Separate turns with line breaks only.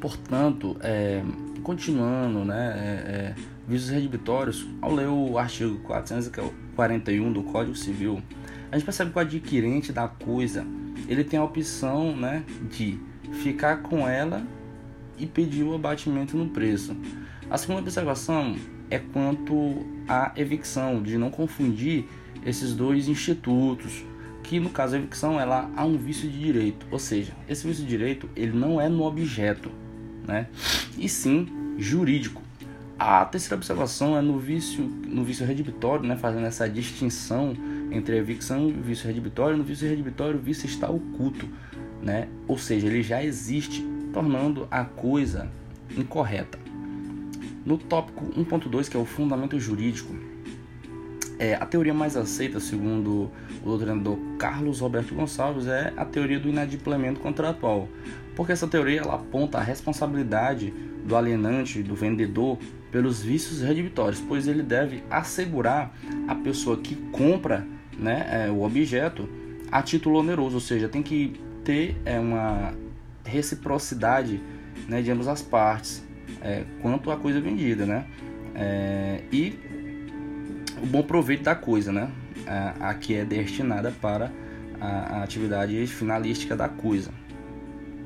Portanto, é, continuando, né, é, é, vícios redibitórios, ao ler o artigo 441 do Código Civil, a gente percebe que o adquirente da coisa ele tem a opção né, de ficar com ela e pedir o abatimento no preço. A segunda observação é quanto à evicção, de não confundir esses dois institutos, que no caso a evicção ela há um vício de direito, ou seja, esse vício de direito ele não é no objeto, né? E sim jurídico. A terceira observação é no vício, no vício redibitório, né, fazendo essa distinção entre evicção e vício redibitório. No vício redibitório, o vício está oculto, né? ou seja, ele já existe, tornando a coisa incorreta. No tópico 1.2, que é o fundamento jurídico, é, a teoria mais aceita, segundo o doutrinador Carlos Roberto Gonçalves, é a teoria do inadimplemento contratual, porque essa teoria ela aponta a responsabilidade do alienante, do vendedor, pelos vícios redibitórios, pois ele deve assegurar a pessoa que compra né, é, o objeto a título oneroso, ou seja, tem que ter é, uma reciprocidade né, de ambas as partes é, quanto à coisa vendida, né? É, e bom proveito da coisa, né? A, a que é destinada para a, a atividade finalística da coisa.